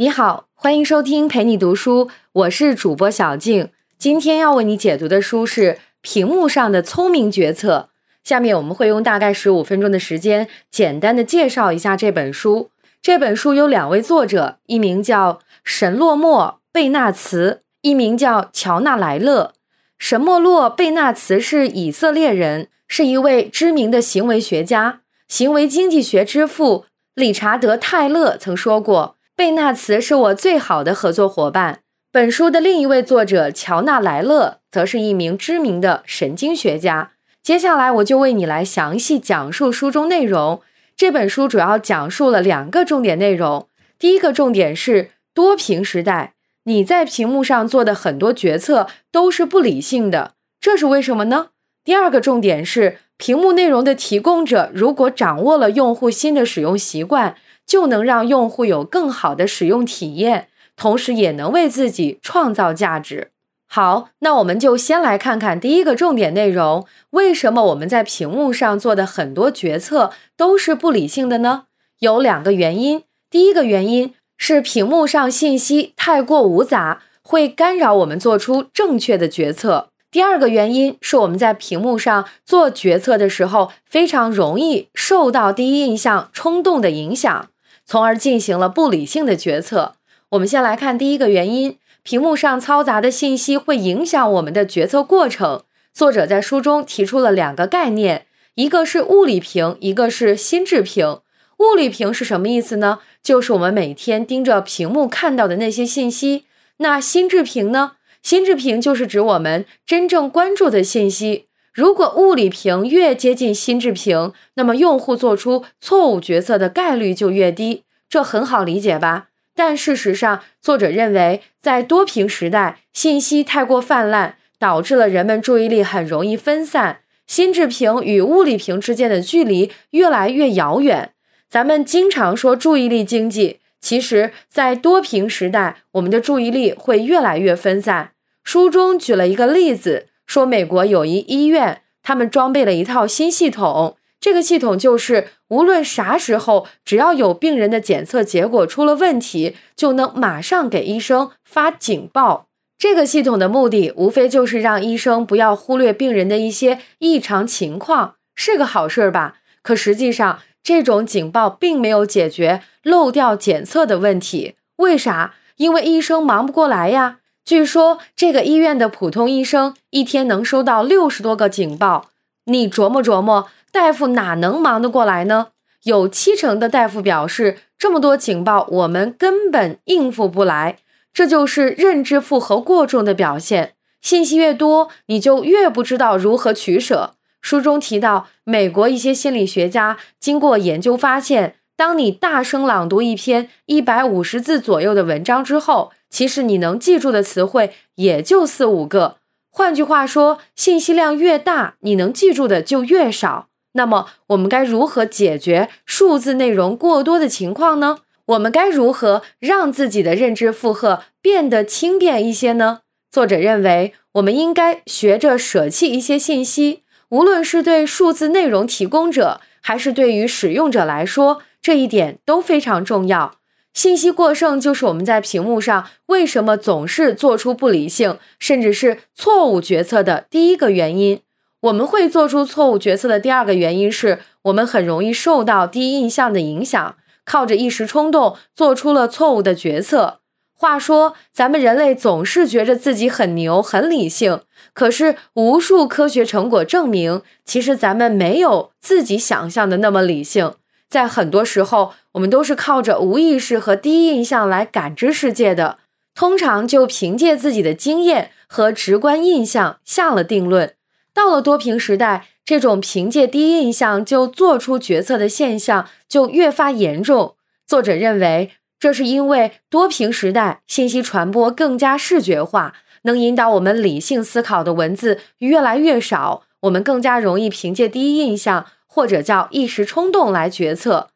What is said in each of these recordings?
你好，欢迎收听陪你读书，我是主播小静。今天要为你解读的书是《屏幕上的聪明决策》。下面我们会用大概十五分钟的时间，简单的介绍一下这本书。这本书有两位作者，一名叫神洛莫贝纳茨，一名叫乔纳莱勒。神莫洛贝纳茨是以色列人，是一位知名的行为学家，行为经济学之父理查德泰勒曾说过。贝纳茨是我最好的合作伙伴。本书的另一位作者乔纳莱勒则是一名知名的神经学家。接下来我就为你来详细讲述书中内容。这本书主要讲述了两个重点内容。第一个重点是多屏时代，你在屏幕上做的很多决策都是不理性的，这是为什么呢？第二个重点是屏幕内容的提供者如果掌握了用户新的使用习惯。就能让用户有更好的使用体验，同时也能为自己创造价值。好，那我们就先来看看第一个重点内容：为什么我们在屏幕上做的很多决策都是不理性的呢？有两个原因。第一个原因是屏幕上信息太过芜杂，会干扰我们做出正确的决策。第二个原因是我们在屏幕上做决策的时候，非常容易受到第一印象冲动的影响。从而进行了不理性的决策。我们先来看第一个原因：屏幕上嘈杂的信息会影响我们的决策过程。作者在书中提出了两个概念，一个是物理屏，一个是心智屏。物理屏是什么意思呢？就是我们每天盯着屏幕看到的那些信息。那心智屏呢？心智屏就是指我们真正关注的信息。如果物理屏越接近心智屏，那么用户做出错误决策的概率就越低，这很好理解吧？但事实上，作者认为，在多屏时代，信息太过泛滥，导致了人们注意力很容易分散，心智屏与物理屏之间的距离越来越遥远。咱们经常说注意力经济，其实，在多屏时代，我们的注意力会越来越分散。书中举了一个例子。说美国有一医院，他们装备了一套新系统。这个系统就是，无论啥时候，只要有病人的检测结果出了问题，就能马上给医生发警报。这个系统的目的，无非就是让医生不要忽略病人的一些异常情况，是个好事儿吧？可实际上，这种警报并没有解决漏掉检测的问题。为啥？因为医生忙不过来呀。据说这个医院的普通医生一天能收到六十多个警报，你琢磨琢磨，大夫哪能忙得过来呢？有七成的大夫表示，这么多警报我们根本应付不来。这就是认知负荷过重的表现。信息越多，你就越不知道如何取舍。书中提到，美国一些心理学家经过研究发现，当你大声朗读一篇一百五十字左右的文章之后，其实你能记住的词汇也就四五个。换句话说，信息量越大，你能记住的就越少。那么，我们该如何解决数字内容过多的情况呢？我们该如何让自己的认知负荷变得轻便一些呢？作者认为，我们应该学着舍弃一些信息，无论是对数字内容提供者，还是对于使用者来说，这一点都非常重要。信息过剩就是我们在屏幕上为什么总是做出不理性甚至是错误决策的第一个原因。我们会做出错误决策的第二个原因是我们很容易受到第一印象的影响，靠着一时冲动做出了错误的决策。话说，咱们人类总是觉着自己很牛、很理性，可是无数科学成果证明，其实咱们没有自己想象的那么理性。在很多时候，我们都是靠着无意识和第一印象来感知世界的，通常就凭借自己的经验和直观印象下了定论。到了多屏时代，这种凭借第一印象就做出决策的现象就越发严重。作者认为，这是因为多屏时代信息传播更加视觉化，能引导我们理性思考的文字越来越少，我们更加容易凭借第一印象。或者叫一时冲动来决策。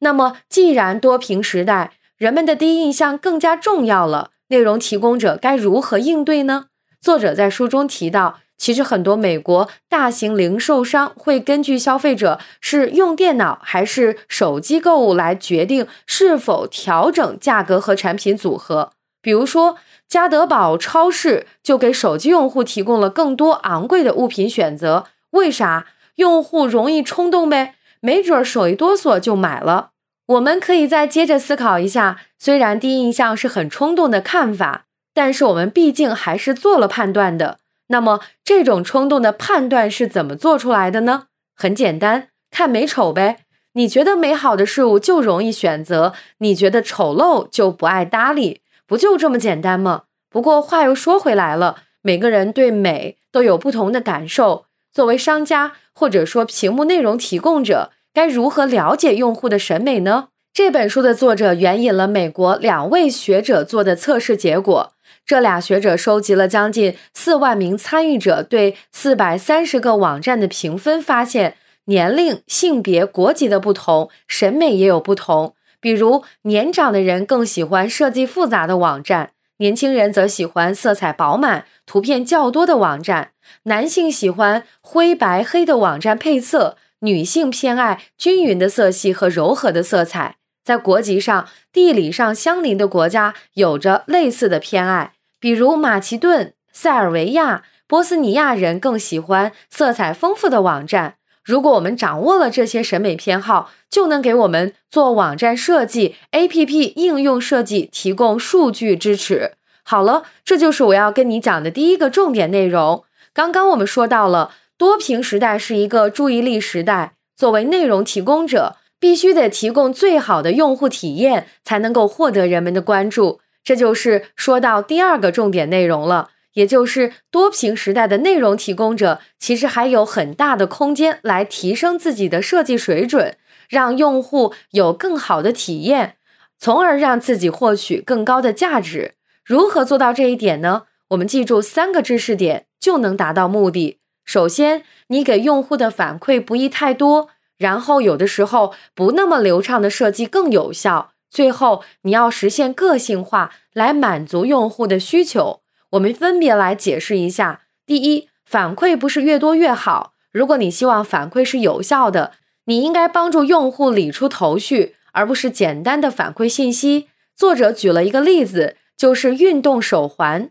那么，既然多屏时代人们的第一印象更加重要了，内容提供者该如何应对呢？作者在书中提到，其实很多美国大型零售商会根据消费者是用电脑还是手机购物来决定是否调整价格和产品组合。比如说，家得宝超市就给手机用户提供了更多昂贵的物品选择。为啥？用户容易冲动呗，没准手一哆嗦就买了。我们可以再接着思考一下，虽然第一印象是很冲动的看法，但是我们毕竟还是做了判断的。那么，这种冲动的判断是怎么做出来的呢？很简单，看美丑呗。你觉得美好的事物就容易选择，你觉得丑陋就不爱搭理，不就这么简单吗？不过话又说回来了，每个人对美都有不同的感受。作为商家或者说屏幕内容提供者，该如何了解用户的审美呢？这本书的作者援引了美国两位学者做的测试结果。这俩学者收集了将近四万名参与者对四百三十个网站的评分，发现年龄、性别、国籍的不同，审美也有不同。比如，年长的人更喜欢设计复杂的网站，年轻人则喜欢色彩饱满、图片较多的网站。男性喜欢灰白黑的网站配色，女性偏爱均匀的色系和柔和的色彩。在国籍上、地理上相邻的国家有着类似的偏爱。比如马其顿、塞尔维亚、波斯尼亚人更喜欢色彩丰富的网站。如果我们掌握了这些审美偏好，就能给我们做网站设计、APP 应用设计提供数据支持。好了，这就是我要跟你讲的第一个重点内容。刚刚我们说到了多屏时代是一个注意力时代，作为内容提供者，必须得提供最好的用户体验，才能够获得人们的关注。这就是说到第二个重点内容了，也就是多屏时代的内容提供者其实还有很大的空间来提升自己的设计水准，让用户有更好的体验，从而让自己获取更高的价值。如何做到这一点呢？我们记住三个知识点就能达到目的。首先，你给用户的反馈不宜太多，然后有的时候不那么流畅的设计更有效。最后，你要实现个性化，来满足用户的需求。我们分别来解释一下。第一，反馈不是越多越好。如果你希望反馈是有效的，你应该帮助用户理出头绪，而不是简单的反馈信息。作者举了一个例子，就是运动手环。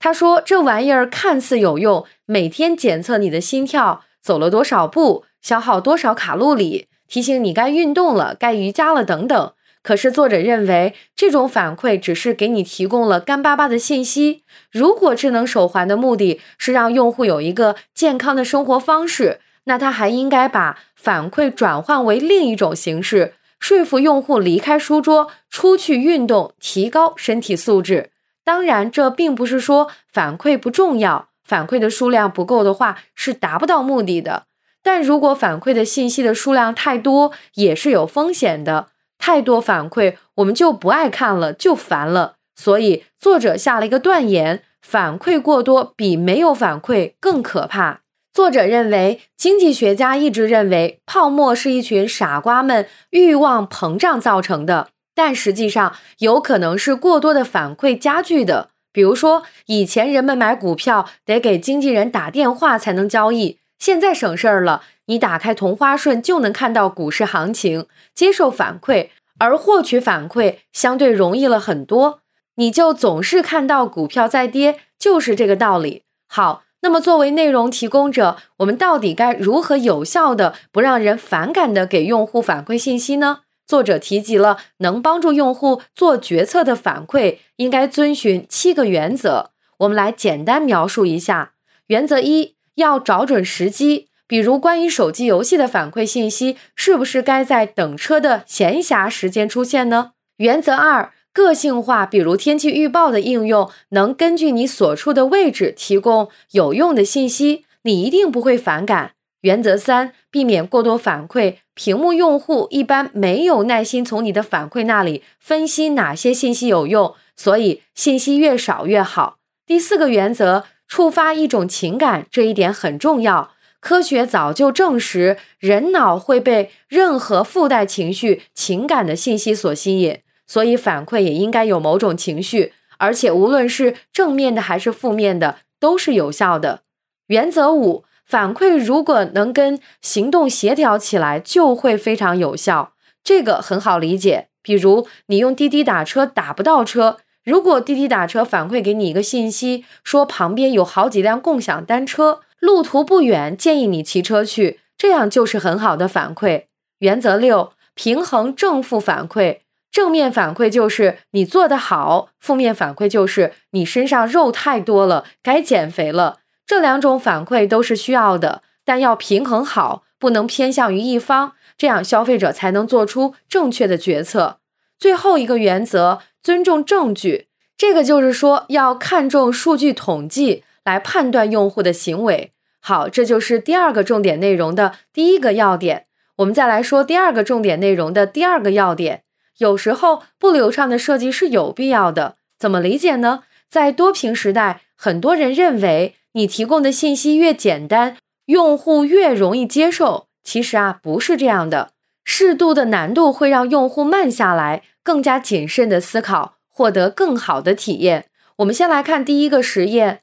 他说，这玩意儿看似有用，每天检测你的心跳、走了多少步、消耗多少卡路里，提醒你该运动了、该瑜伽了等等。可是，作者认为这种反馈只是给你提供了干巴巴的信息。如果智能手环的目的是让用户有一个健康的生活方式，那他还应该把反馈转换为另一种形式，说服用户离开书桌，出去运动，提高身体素质。当然，这并不是说反馈不重要，反馈的数量不够的话是达不到目的的。但如果反馈的信息的数量太多，也是有风险的。太多反馈，我们就不爱看了，就烦了。所以作者下了一个断言：反馈过多比没有反馈更可怕。作者认为，经济学家一直认为泡沫是一群傻瓜们欲望膨胀造成的，但实际上有可能是过多的反馈加剧的。比如说，以前人们买股票得给经纪人打电话才能交易，现在省事儿了。你打开同花顺就能看到股市行情，接受反馈，而获取反馈相对容易了很多。你就总是看到股票在跌，就是这个道理。好，那么作为内容提供者，我们到底该如何有效的不让人反感的给用户反馈信息呢？作者提及了能帮助用户做决策的反馈，应该遵循七个原则。我们来简单描述一下。原则一，要找准时机。比如，关于手机游戏的反馈信息，是不是该在等车的闲暇时间出现呢？原则二，个性化，比如天气预报的应用，能根据你所处的位置提供有用的信息，你一定不会反感。原则三，避免过多反馈，屏幕用户一般没有耐心从你的反馈那里分析哪些信息有用，所以信息越少越好。第四个原则，触发一种情感，这一点很重要。科学早就证实，人脑会被任何附带情绪、情感的信息所吸引，所以反馈也应该有某种情绪，而且无论是正面的还是负面的，都是有效的。原则五：反馈如果能跟行动协调起来，就会非常有效。这个很好理解，比如你用滴滴打车打不到车，如果滴滴打车反馈给你一个信息，说旁边有好几辆共享单车，路途不远，建议你骑车去，这样就是很好的反馈。原则六：平衡正负反馈。正面反馈就是你做得好，负面反馈就是你身上肉太多了，该减肥了。这两种反馈都是需要的，但要平衡好，不能偏向于一方，这样消费者才能做出正确的决策。最后一个原则，尊重证据，这个就是说要看重数据统计来判断用户的行为。好，这就是第二个重点内容的第一个要点。我们再来说第二个重点内容的第二个要点。有时候不流畅的设计是有必要的，怎么理解呢？在多屏时代，很多人认为你提供的信息越简单，用户越容易接受。其实啊，不是这样的。适度的难度会让用户慢下来，更加谨慎的思考，获得更好的体验。我们先来看第一个实验：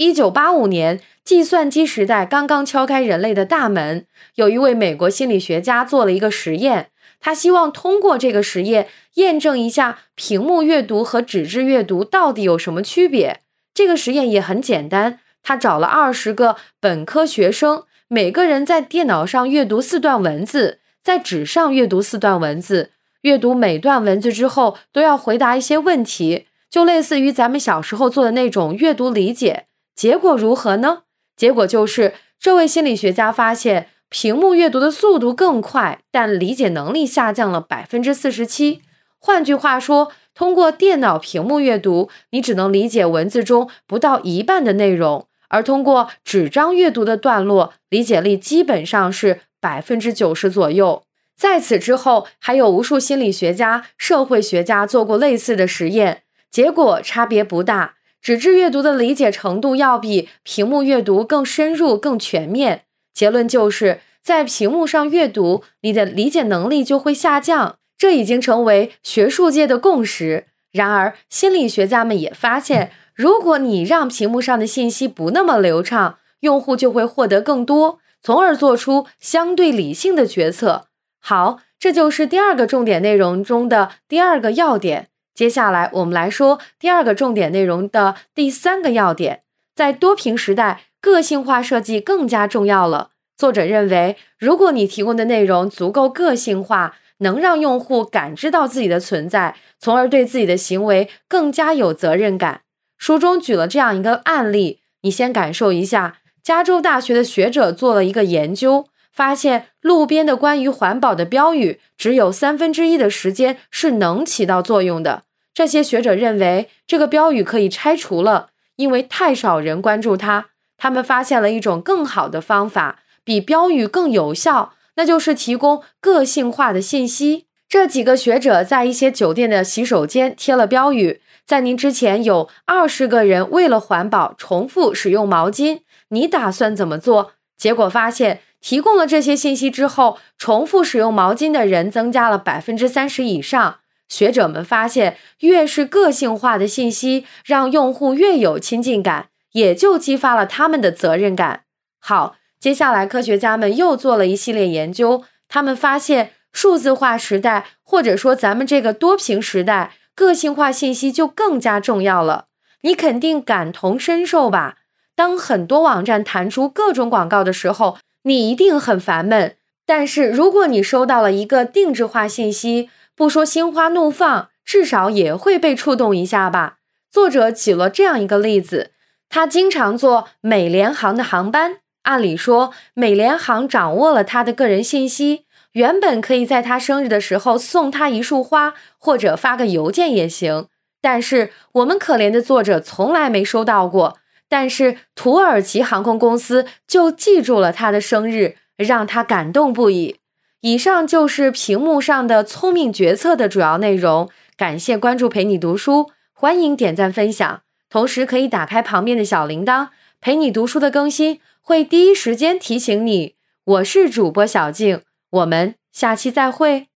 一九八五年，计算机时代刚刚敲开人类的大门，有一位美国心理学家做了一个实验。他希望通过这个实验验证一下屏幕阅读和纸质阅读到底有什么区别。这个实验也很简单，他找了二十个本科学生，每个人在电脑上阅读四段文字，在纸上阅读四段文字。阅读每段文字之后，都要回答一些问题，就类似于咱们小时候做的那种阅读理解。结果如何呢？结果就是这位心理学家发现。屏幕阅读的速度更快，但理解能力下降了百分之四十七。换句话说，通过电脑屏幕阅读，你只能理解文字中不到一半的内容；而通过纸张阅读的段落，理解力基本上是百分之九十左右。在此之后，还有无数心理学家、社会学家做过类似的实验，结果差别不大。纸质阅读的理解程度要比屏幕阅读更深入、更全面。结论就是在屏幕上阅读，你的理解能力就会下降，这已经成为学术界的共识。然而，心理学家们也发现，如果你让屏幕上的信息不那么流畅，用户就会获得更多，从而做出相对理性的决策。好，这就是第二个重点内容中的第二个要点。接下来，我们来说第二个重点内容的第三个要点，在多屏时代。个性化设计更加重要了。作者认为，如果你提供的内容足够个性化，能让用户感知到自己的存在，从而对自己的行为更加有责任感。书中举了这样一个案例，你先感受一下。加州大学的学者做了一个研究，发现路边的关于环保的标语，只有三分之一的时间是能起到作用的。这些学者认为，这个标语可以拆除了，因为太少人关注它。他们发现了一种更好的方法，比标语更有效，那就是提供个性化的信息。这几个学者在一些酒店的洗手间贴了标语：在您之前有二十个人为了环保重复使用毛巾，你打算怎么做？结果发现，提供了这些信息之后，重复使用毛巾的人增加了百分之三十以上。学者们发现，越是个性化的信息，让用户越有亲近感。也就激发了他们的责任感。好，接下来科学家们又做了一系列研究，他们发现数字化时代，或者说咱们这个多屏时代，个性化信息就更加重要了。你肯定感同身受吧？当很多网站弹出各种广告的时候，你一定很烦闷。但是如果你收到了一个定制化信息，不说心花怒放，至少也会被触动一下吧？作者举了这样一个例子。他经常坐美联航的航班，按理说美联航掌握了他的个人信息，原本可以在他生日的时候送他一束花，或者发个邮件也行。但是我们可怜的作者从来没收到过，但是土耳其航空公司就记住了他的生日，让他感动不已。以上就是屏幕上的聪明决策的主要内容。感谢关注，陪你读书，欢迎点赞分享。同时可以打开旁边的小铃铛，陪你读书的更新会第一时间提醒你。我是主播小静，我们下期再会。